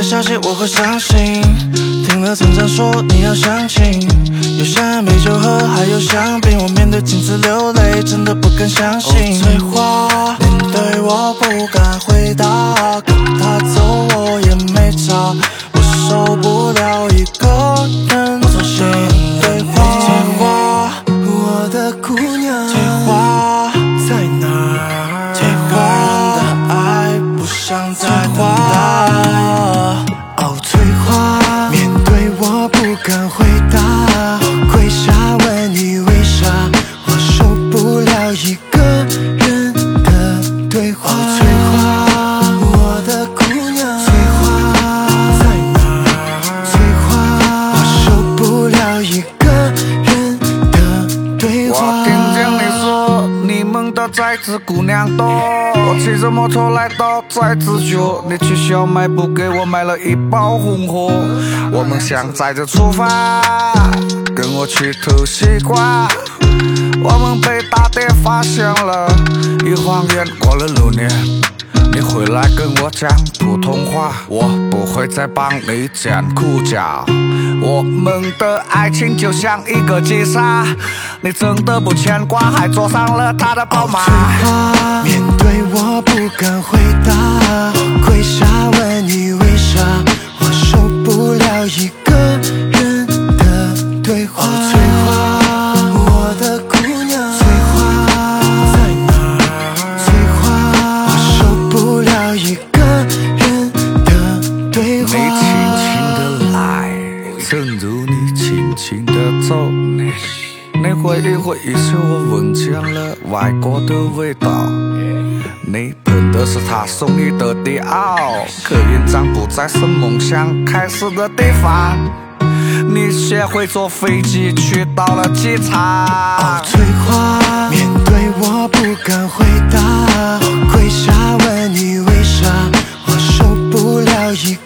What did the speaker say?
的消息我会伤心。听了村长说你要相亲，有香美酒喝，还有香槟。我面对镜子流泪，真的不敢相信。翠花面对我不敢回答，跟他走我也没差，我受不了回答，我跪下问你为啥，我受不了一个人的对话。的崽子姑娘多，我骑着摩托来到崽子角，你去小卖部给我买了一包红货，我们想载着出发，跟我去偷西瓜。我们被大爹发现了，一晃眼过了六年。你回来跟我讲普通话，我不会再帮你剪裤脚。我们的爱情就像一个急刹，你真的不牵挂，还坐上了他的宝马。面对我不敢回答，我跪下正如你轻轻的走。你你会一会一嗅我闻见了外国的味道。你喷的是他送你的迪奥，可印章不再是梦想开始的地方。你学会坐飞机去到了机哦，场。翠花，面对我不敢回答，跪下问你为啥，我受不了一